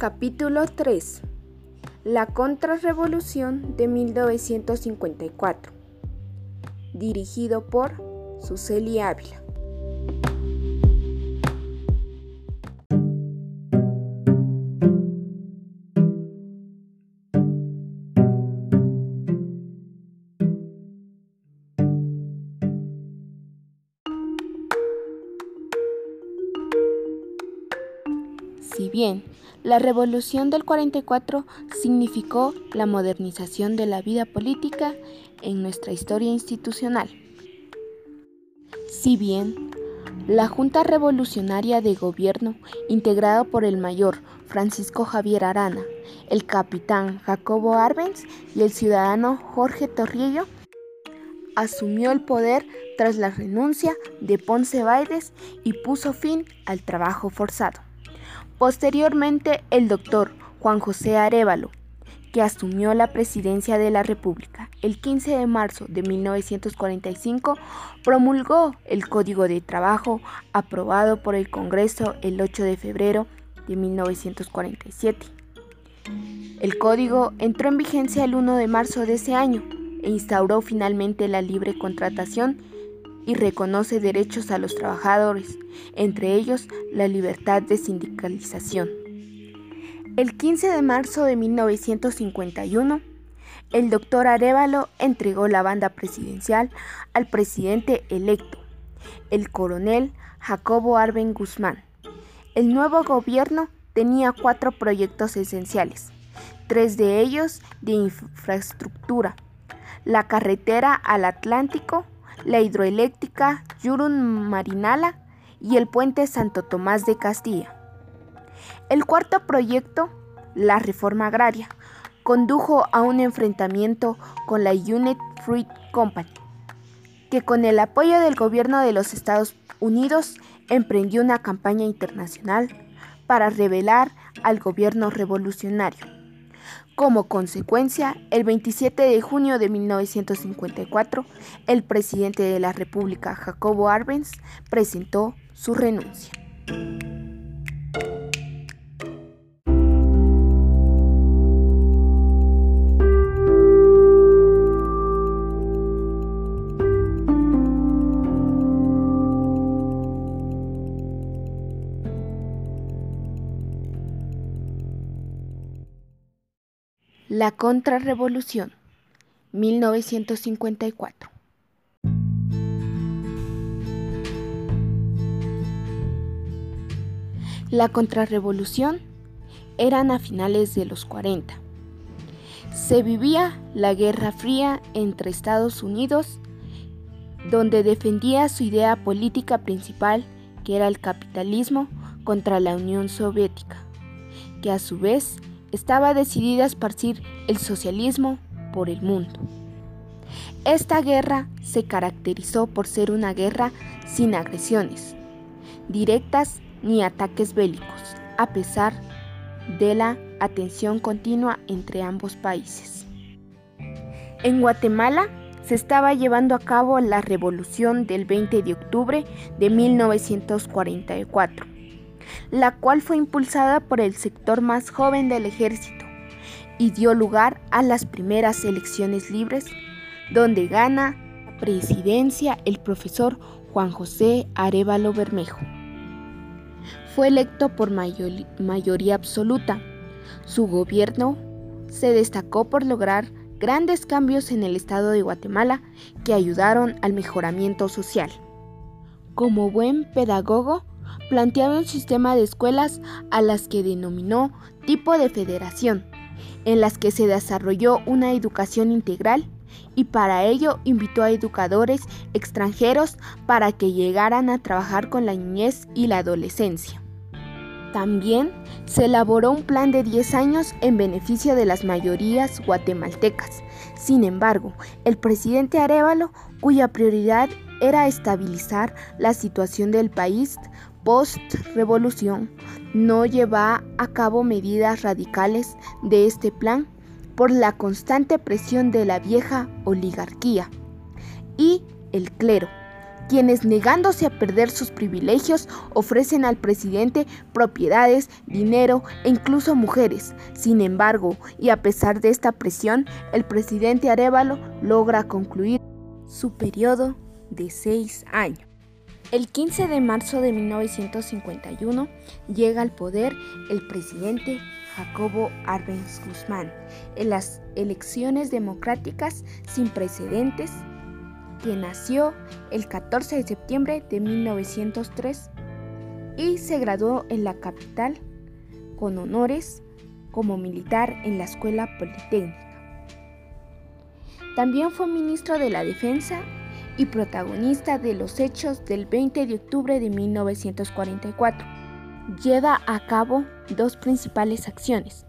Capítulo 3 La Contrarrevolución de 1954 Dirigido por Suseli Ávila Si bien la revolución del 44 significó la modernización de la vida política en nuestra historia institucional. Si bien la Junta Revolucionaria de Gobierno, integrada por el mayor Francisco Javier Arana, el capitán Jacobo Arbenz y el ciudadano Jorge Torrillo, asumió el poder tras la renuncia de Ponce Baides y puso fin al trabajo forzado. Posteriormente, el doctor Juan José Arevalo, que asumió la presidencia de la República el 15 de marzo de 1945, promulgó el Código de Trabajo aprobado por el Congreso el 8 de febrero de 1947. El código entró en vigencia el 1 de marzo de ese año e instauró finalmente la libre contratación y reconoce derechos a los trabajadores, entre ellos la libertad de sindicalización. El 15 de marzo de 1951, el doctor Arevalo entregó la banda presidencial al presidente electo, el coronel Jacobo Arben Guzmán. El nuevo gobierno tenía cuatro proyectos esenciales, tres de ellos de infraestructura, la carretera al Atlántico, la hidroeléctrica Yurun Marinala y el puente Santo Tomás de Castilla. El cuarto proyecto, la reforma agraria, condujo a un enfrentamiento con la Unit Fruit Company, que con el apoyo del gobierno de los Estados Unidos emprendió una campaña internacional para rebelar al gobierno revolucionario. Como consecuencia, el 27 de junio de 1954, el presidente de la República, Jacobo Arbenz, presentó su renuncia. La Contrarrevolución, 1954. La Contrarrevolución eran a finales de los 40. Se vivía la Guerra Fría entre Estados Unidos, donde defendía su idea política principal, que era el capitalismo, contra la Unión Soviética, que a su vez estaba decidida a esparcir el socialismo por el mundo. Esta guerra se caracterizó por ser una guerra sin agresiones directas ni ataques bélicos, a pesar de la atención continua entre ambos países. En Guatemala se estaba llevando a cabo la revolución del 20 de octubre de 1944 la cual fue impulsada por el sector más joven del ejército y dio lugar a las primeras elecciones libres, donde gana la presidencia el profesor Juan José Arevalo Bermejo. Fue electo por mayoría absoluta. Su gobierno se destacó por lograr grandes cambios en el estado de Guatemala que ayudaron al mejoramiento social. Como buen pedagogo, planteaba un sistema de escuelas a las que denominó tipo de federación, en las que se desarrolló una educación integral y para ello invitó a educadores extranjeros para que llegaran a trabajar con la niñez y la adolescencia. También se elaboró un plan de 10 años en beneficio de las mayorías guatemaltecas. Sin embargo, el presidente Arevalo, cuya prioridad era estabilizar la situación del país, post-revolución no lleva a cabo medidas radicales de este plan por la constante presión de la vieja oligarquía y el clero, quienes negándose a perder sus privilegios ofrecen al presidente propiedades, dinero e incluso mujeres. Sin embargo, y a pesar de esta presión, el presidente Arevalo logra concluir su periodo de seis años. El 15 de marzo de 1951 llega al poder el presidente Jacobo Arbenz Guzmán en las elecciones democráticas sin precedentes que nació el 14 de septiembre de 1903 y se graduó en la capital con honores como militar en la Escuela Politécnica. También fue ministro de la Defensa y protagonista de los hechos del 20 de octubre de 1944. Lleva a cabo dos principales acciones,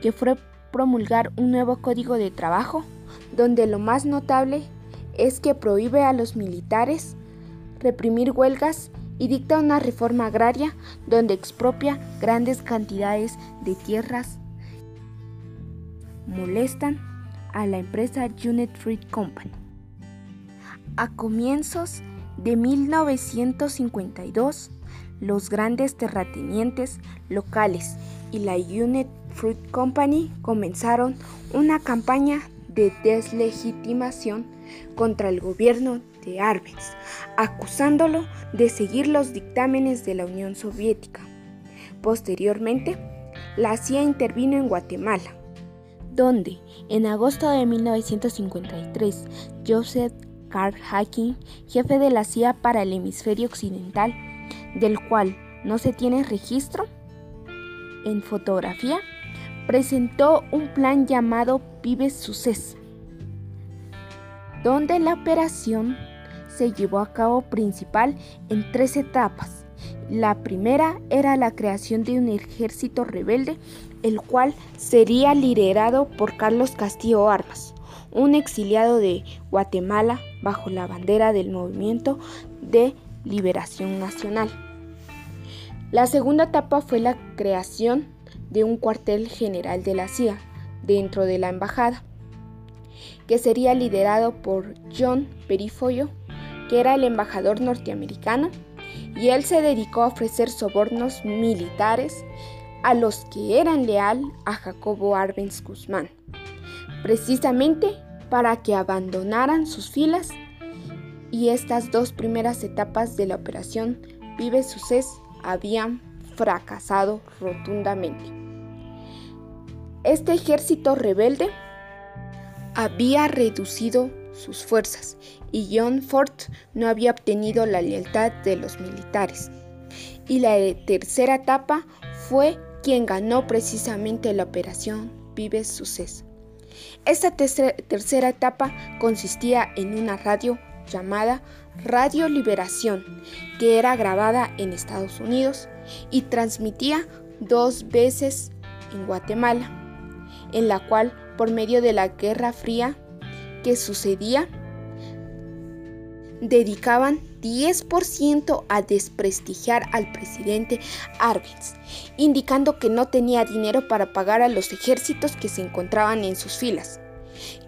que fue promulgar un nuevo código de trabajo, donde lo más notable es que prohíbe a los militares reprimir huelgas y dicta una reforma agraria donde expropia grandes cantidades de tierras, molestan a la empresa Unit Fruit Company. A comienzos de 1952, los grandes terratenientes locales y la Unit Fruit Company comenzaron una campaña de deslegitimación contra el gobierno de Arbenz, acusándolo de seguir los dictámenes de la Unión Soviética. Posteriormente, la CIA intervino en Guatemala, donde en agosto de 1953 Joseph Carl Hacking, jefe de la CIA para el hemisferio occidental, del cual no se tiene registro en fotografía, presentó un plan llamado Pibes Suces, donde la operación se llevó a cabo principal en tres etapas. La primera era la creación de un ejército rebelde, el cual sería liderado por Carlos Castillo Armas, un exiliado de Guatemala bajo la bandera del Movimiento de Liberación Nacional. La segunda etapa fue la creación de un cuartel general de la CIA dentro de la embajada que sería liderado por John Perifollo, que era el embajador norteamericano, y él se dedicó a ofrecer sobornos militares a los que eran leal a Jacobo Arbenz Guzmán, precisamente para que abandonaran sus filas y estas dos primeras etapas de la operación Vive Suces habían fracasado rotundamente. Este ejército rebelde había reducido sus fuerzas y John Ford no había obtenido la lealtad de los militares. Y la tercera etapa fue quien ganó precisamente la operación Vives Suceso. Esta tercera etapa consistía en una radio llamada Radio Liberación, que era grabada en Estados Unidos y transmitía dos veces en Guatemala, en la cual por medio de la Guerra Fría que sucedía, dedicaban 10% a desprestigiar al presidente Arbenz, indicando que no tenía dinero para pagar a los ejércitos que se encontraban en sus filas,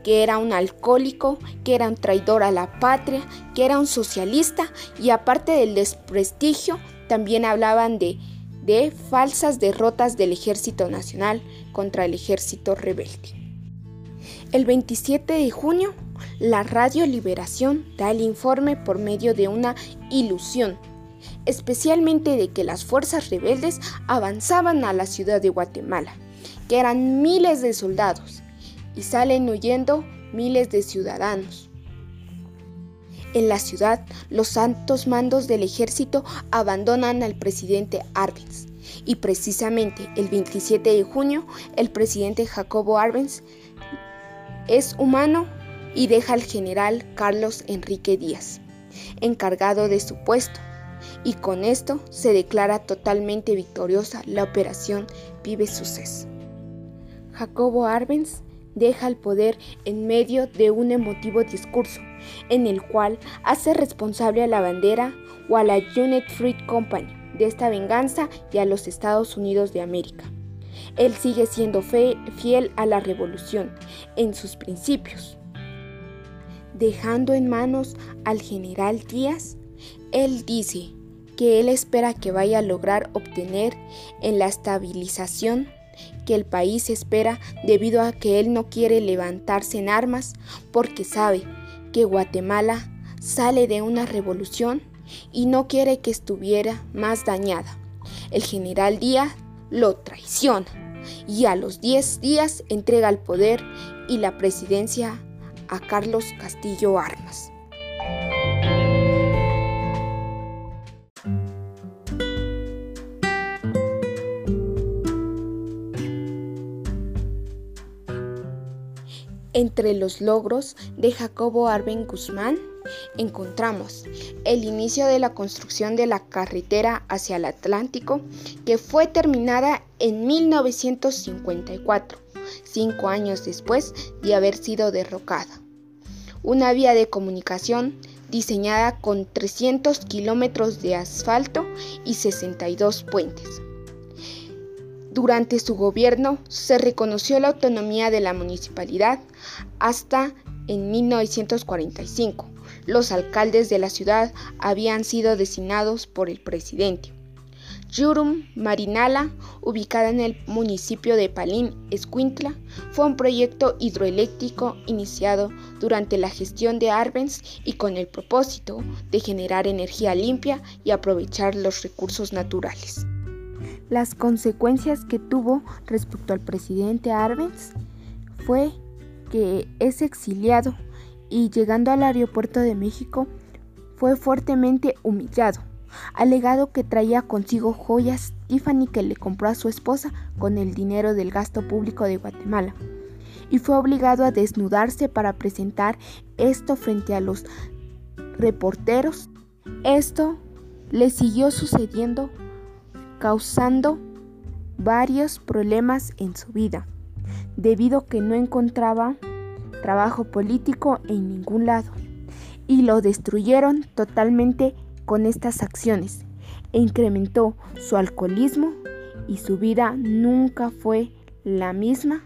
que era un alcohólico, que era un traidor a la patria, que era un socialista y aparte del desprestigio, también hablaban de, de falsas derrotas del ejército nacional contra el ejército rebelde. El 27 de junio, la Radio Liberación da el informe por medio de una ilusión, especialmente de que las fuerzas rebeldes avanzaban a la ciudad de Guatemala, que eran miles de soldados, y salen huyendo miles de ciudadanos. En la ciudad, los santos mandos del ejército abandonan al presidente Arbenz, y precisamente el 27 de junio, el presidente Jacobo Arbenz es humano y deja al general Carlos Enrique Díaz, encargado de su puesto, y con esto se declara totalmente victoriosa la operación Vive Suces. Jacobo Arbenz deja el poder en medio de un emotivo discurso, en el cual hace responsable a la bandera o a la Unit Fruit Company de esta venganza y a los Estados Unidos de América. Él sigue siendo fiel a la revolución en sus principios, dejando en manos al general Díaz Él dice que él espera que vaya a lograr obtener en la estabilización que el país espera debido a que él no quiere levantarse en armas porque sabe que Guatemala sale de una revolución y no quiere que estuviera más dañada. El general Díaz lo traiciona y a los 10 días entrega el poder y la presidencia a Carlos Castillo Armas. Entre los logros de Jacobo Arben Guzmán encontramos el inicio de la construcción de la carretera hacia el Atlántico, que fue terminada en 1954, cinco años después de haber sido derrocada. Una vía de comunicación diseñada con 300 kilómetros de asfalto y 62 puentes. Durante su gobierno se reconoció la autonomía de la municipalidad hasta en 1945. Los alcaldes de la ciudad habían sido designados por el presidente. Yurum Marinala, ubicada en el municipio de Palín, Escuintla, fue un proyecto hidroeléctrico iniciado durante la gestión de Arbenz y con el propósito de generar energía limpia y aprovechar los recursos naturales. Las consecuencias que tuvo respecto al presidente Arbenz fue que es exiliado y llegando al aeropuerto de México fue fuertemente humillado, alegado que traía consigo joyas Tiffany que le compró a su esposa con el dinero del gasto público de Guatemala y fue obligado a desnudarse para presentar esto frente a los reporteros. Esto le siguió sucediendo, causando varios problemas en su vida, debido a que no encontraba trabajo político en ningún lado y lo destruyeron totalmente con estas acciones. E incrementó su alcoholismo y su vida nunca fue la misma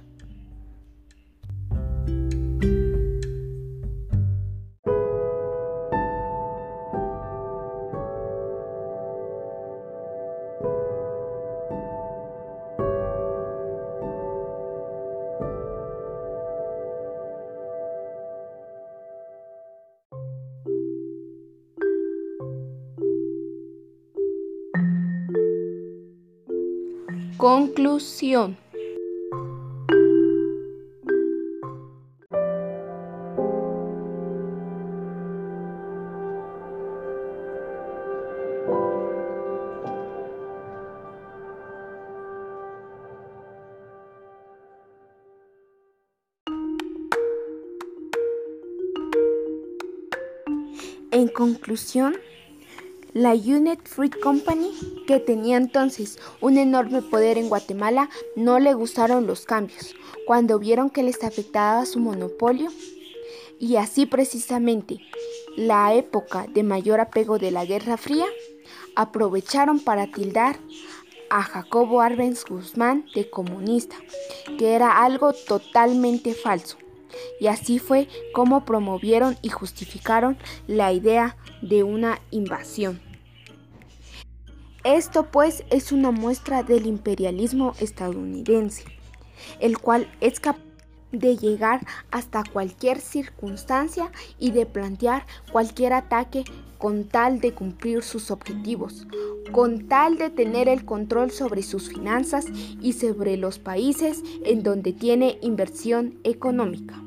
Conclusión. En conclusión, la Unit Fruit Company, que tenía entonces un enorme poder en Guatemala, no le gustaron los cambios cuando vieron que les afectaba su monopolio. Y así precisamente, la época de mayor apego de la Guerra Fría, aprovecharon para tildar a Jacobo Arbenz Guzmán de comunista, que era algo totalmente falso. Y así fue como promovieron y justificaron la idea de una invasión. Esto pues es una muestra del imperialismo estadounidense, el cual es capaz de llegar hasta cualquier circunstancia y de plantear cualquier ataque con tal de cumplir sus objetivos, con tal de tener el control sobre sus finanzas y sobre los países en donde tiene inversión económica.